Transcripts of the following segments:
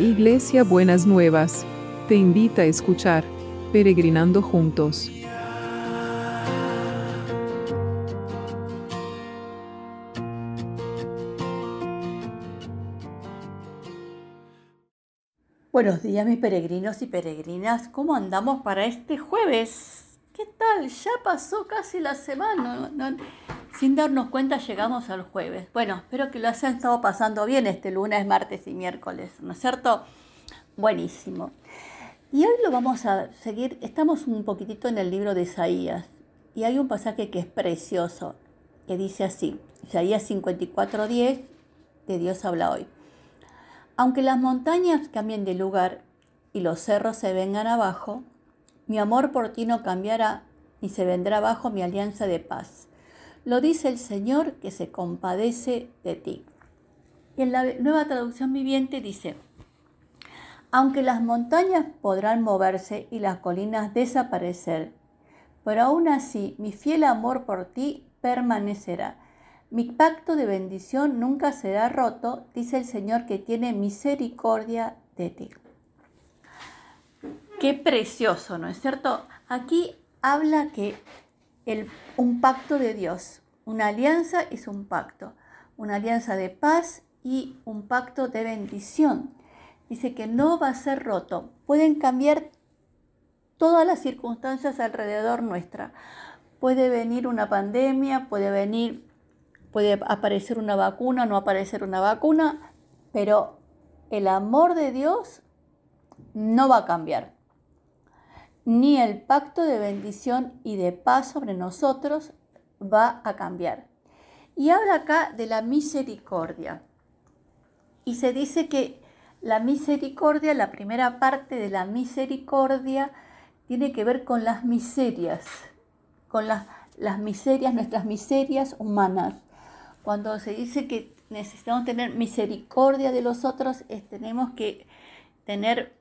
Iglesia Buenas Nuevas, te invita a escuchar Peregrinando Juntos. Buenos días mis peregrinos y peregrinas, ¿cómo andamos para este jueves? ¿Qué tal? Ya pasó casi la semana, sin darnos cuenta llegamos al jueves. Bueno, espero que lo hayan estado pasando bien este lunes, martes y miércoles, ¿no es cierto? Buenísimo. Y hoy lo vamos a seguir, estamos un poquitito en el libro de Isaías y hay un pasaje que es precioso, que dice así, Isaías 54:10, de Dios habla hoy. Aunque las montañas cambien de lugar y los cerros se vengan abajo, mi amor por ti no cambiará ni se vendrá abajo mi alianza de paz. Lo dice el Señor que se compadece de ti. Y en la nueva traducción viviente dice, aunque las montañas podrán moverse y las colinas desaparecer, pero aún así mi fiel amor por ti permanecerá mi pacto de bendición nunca será roto, dice el Señor que tiene misericordia de ti. Qué precioso, ¿no es cierto? Aquí habla que un pacto de Dios, una alianza es un pacto, una alianza de paz y un pacto de bendición. Dice que no va a ser roto. Pueden cambiar todas las circunstancias alrededor nuestra. Puede venir una pandemia, puede venir Puede aparecer una vacuna, no aparecer una vacuna, pero el amor de Dios no va a cambiar. Ni el pacto de bendición y de paz sobre nosotros va a cambiar. Y habla acá de la misericordia. Y se dice que la misericordia, la primera parte de la misericordia, tiene que ver con las miserias, con las, las miserias, nuestras miserias humanas. Cuando se dice que necesitamos tener misericordia de los otros, tenemos que tener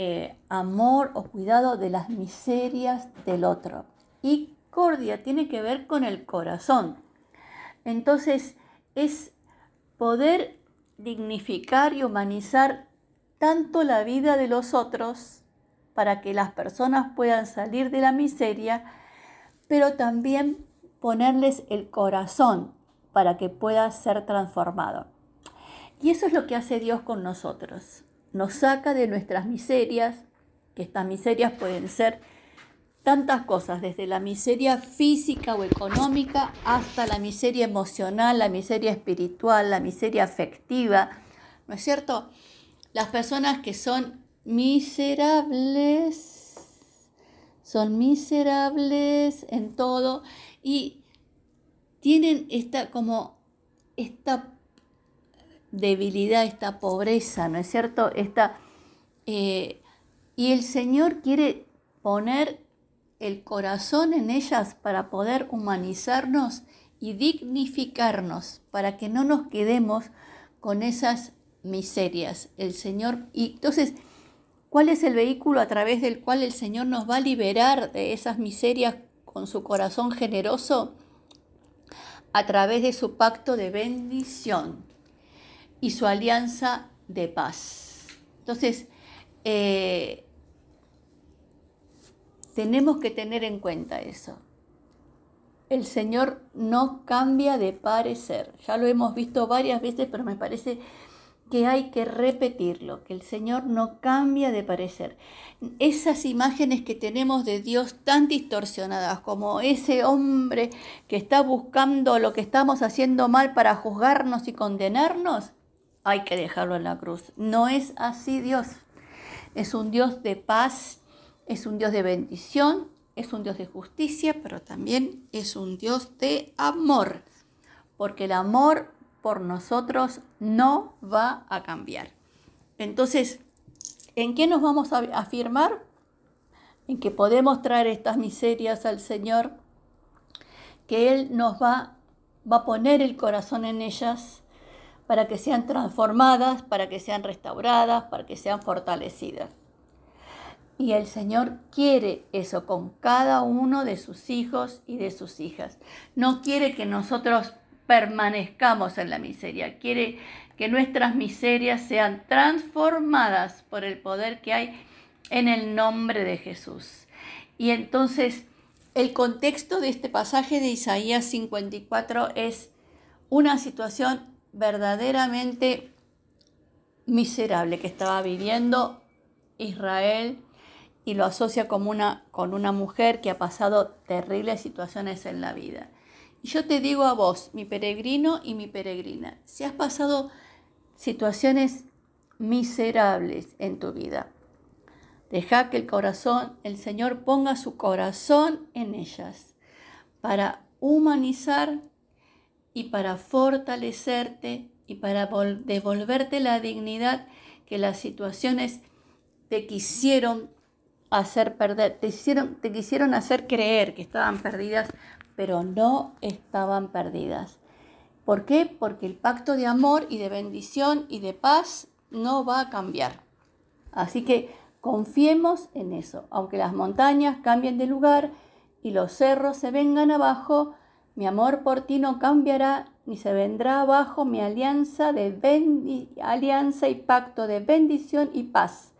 eh, amor o cuidado de las miserias del otro. Y cordia tiene que ver con el corazón. Entonces es poder dignificar y humanizar tanto la vida de los otros para que las personas puedan salir de la miseria, pero también ponerles el corazón, para que pueda ser transformado. Y eso es lo que hace Dios con nosotros. Nos saca de nuestras miserias, que estas miserias pueden ser tantas cosas, desde la miseria física o económica hasta la miseria emocional, la miseria espiritual, la miseria afectiva, ¿no es cierto? Las personas que son miserables, son miserables en todo y tienen esta como esta debilidad, esta pobreza, ¿no es cierto? Esta, eh, y el Señor quiere poner el corazón en ellas para poder humanizarnos y dignificarnos, para que no nos quedemos con esas miserias. El Señor, y entonces, ¿cuál es el vehículo a través del cual el Señor nos va a liberar de esas miserias con su corazón generoso? a través de su pacto de bendición y su alianza de paz. Entonces, eh, tenemos que tener en cuenta eso. El Señor no cambia de parecer. Ya lo hemos visto varias veces, pero me parece que hay que repetirlo, que el Señor no cambia de parecer. Esas imágenes que tenemos de Dios tan distorsionadas como ese hombre que está buscando lo que estamos haciendo mal para juzgarnos y condenarnos, hay que dejarlo en la cruz. No es así Dios. Es un Dios de paz, es un Dios de bendición, es un Dios de justicia, pero también es un Dios de amor, porque el amor por nosotros no va a cambiar. Entonces, ¿en qué nos vamos a afirmar? En que podemos traer estas miserias al Señor, que Él nos va, va a poner el corazón en ellas para que sean transformadas, para que sean restauradas, para que sean fortalecidas. Y el Señor quiere eso con cada uno de sus hijos y de sus hijas. No quiere que nosotros permanezcamos en la miseria, quiere que nuestras miserias sean transformadas por el poder que hay en el nombre de Jesús. Y entonces el contexto de este pasaje de Isaías 54 es una situación verdaderamente miserable que estaba viviendo Israel y lo asocia como una, con una mujer que ha pasado terribles situaciones en la vida. Y yo te digo a vos, mi peregrino y mi peregrina, si has pasado situaciones miserables en tu vida, deja que el corazón, el Señor ponga su corazón en ellas para humanizar y para fortalecerte y para devolverte la dignidad que las situaciones te quisieron hacer perder, te, te quisieron hacer creer que estaban perdidas, pero no estaban perdidas. ¿Por qué? Porque el pacto de amor y de bendición y de paz no va a cambiar. Así que confiemos en eso. Aunque las montañas cambien de lugar y los cerros se vengan abajo, mi amor por ti no cambiará ni se vendrá abajo mi alianza de alianza y pacto de bendición y paz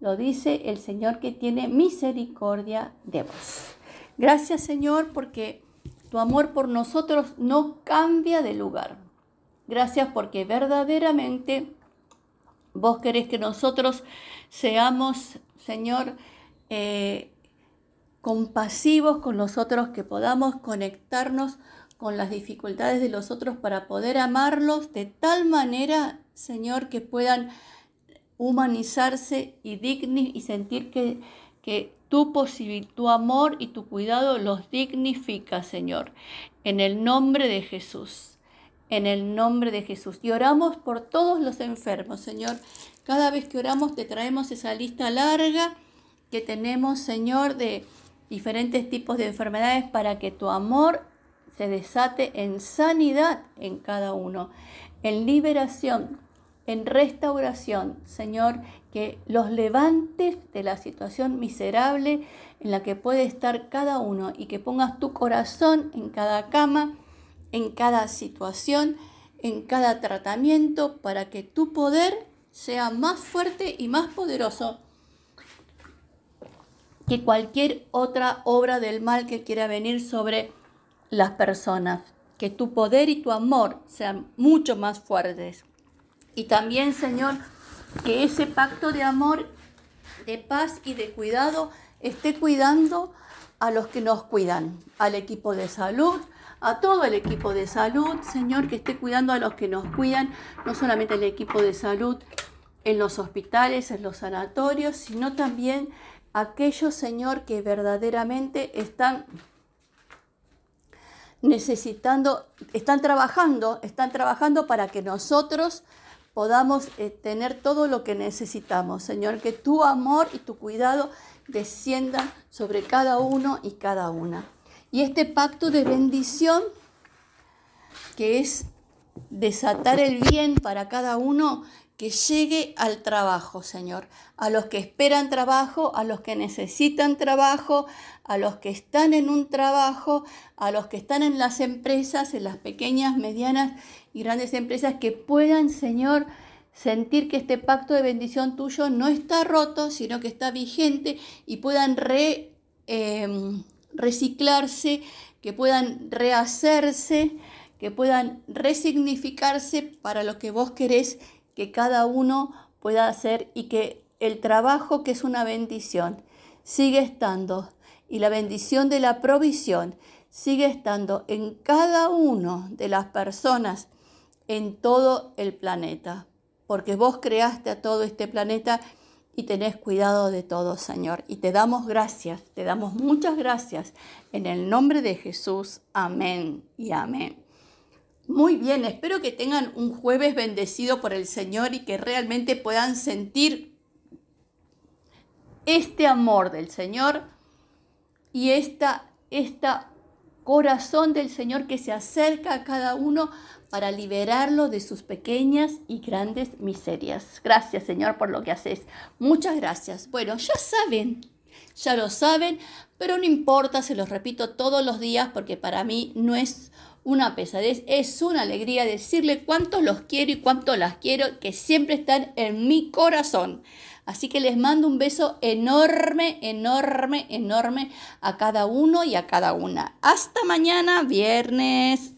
lo dice el Señor que tiene misericordia de vos. Gracias Señor porque tu amor por nosotros no cambia de lugar. Gracias porque verdaderamente vos querés que nosotros seamos, Señor, eh, compasivos con nosotros, que podamos conectarnos con las dificultades de los otros para poder amarlos de tal manera, Señor, que puedan humanizarse y, y sentir que, que tu, tu amor y tu cuidado los dignifica, Señor. En el nombre de Jesús. En el nombre de Jesús. Y oramos por todos los enfermos, Señor. Cada vez que oramos te traemos esa lista larga que tenemos, Señor, de diferentes tipos de enfermedades para que tu amor se desate en sanidad en cada uno, en liberación, en restauración, Señor, que los levantes de la situación miserable en la que puede estar cada uno y que pongas tu corazón en cada cama, en cada situación, en cada tratamiento, para que tu poder sea más fuerte y más poderoso que cualquier otra obra del mal que quiera venir sobre las personas. Que tu poder y tu amor sean mucho más fuertes. Y también, Señor, que ese pacto de amor, de paz y de cuidado esté cuidando a los que nos cuidan, al equipo de salud, a todo el equipo de salud, Señor, que esté cuidando a los que nos cuidan, no solamente el equipo de salud en los hospitales, en los sanatorios, sino también aquellos, Señor, que verdaderamente están necesitando, están trabajando, están trabajando para que nosotros podamos eh, tener todo lo que necesitamos. Señor, que tu amor y tu cuidado desciendan sobre cada uno y cada una. Y este pacto de bendición, que es desatar el bien para cada uno, que llegue al trabajo, Señor, a los que esperan trabajo, a los que necesitan trabajo, a los que están en un trabajo, a los que están en las empresas, en las pequeñas, medianas y grandes empresas, que puedan, Señor, sentir que este pacto de bendición tuyo no está roto, sino que está vigente y puedan em, reciclarse, que puedan rehacerse, que puedan resignificarse para lo que vos querés que cada uno pueda hacer y que el trabajo que es una bendición sigue estando y la bendición de la provisión sigue estando en cada uno de las personas en todo el planeta, porque vos creaste a todo este planeta y tenés cuidado de todo, Señor. Y te damos gracias, te damos muchas gracias. En el nombre de Jesús, amén y amén. Muy bien, espero que tengan un jueves bendecido por el Señor y que realmente puedan sentir este amor del Señor y esta, esta corazón del Señor que se acerca a cada uno para liberarlo de sus pequeñas y grandes miserias. Gracias Señor por lo que haces. Muchas gracias. Bueno, ya saben, ya lo saben, pero no importa, se los repito todos los días porque para mí no es una pesadez, es una alegría decirle cuánto los quiero y cuánto las quiero, que siempre están en mi corazón. Así que les mando un beso enorme, enorme, enorme a cada uno y a cada una. Hasta mañana, viernes.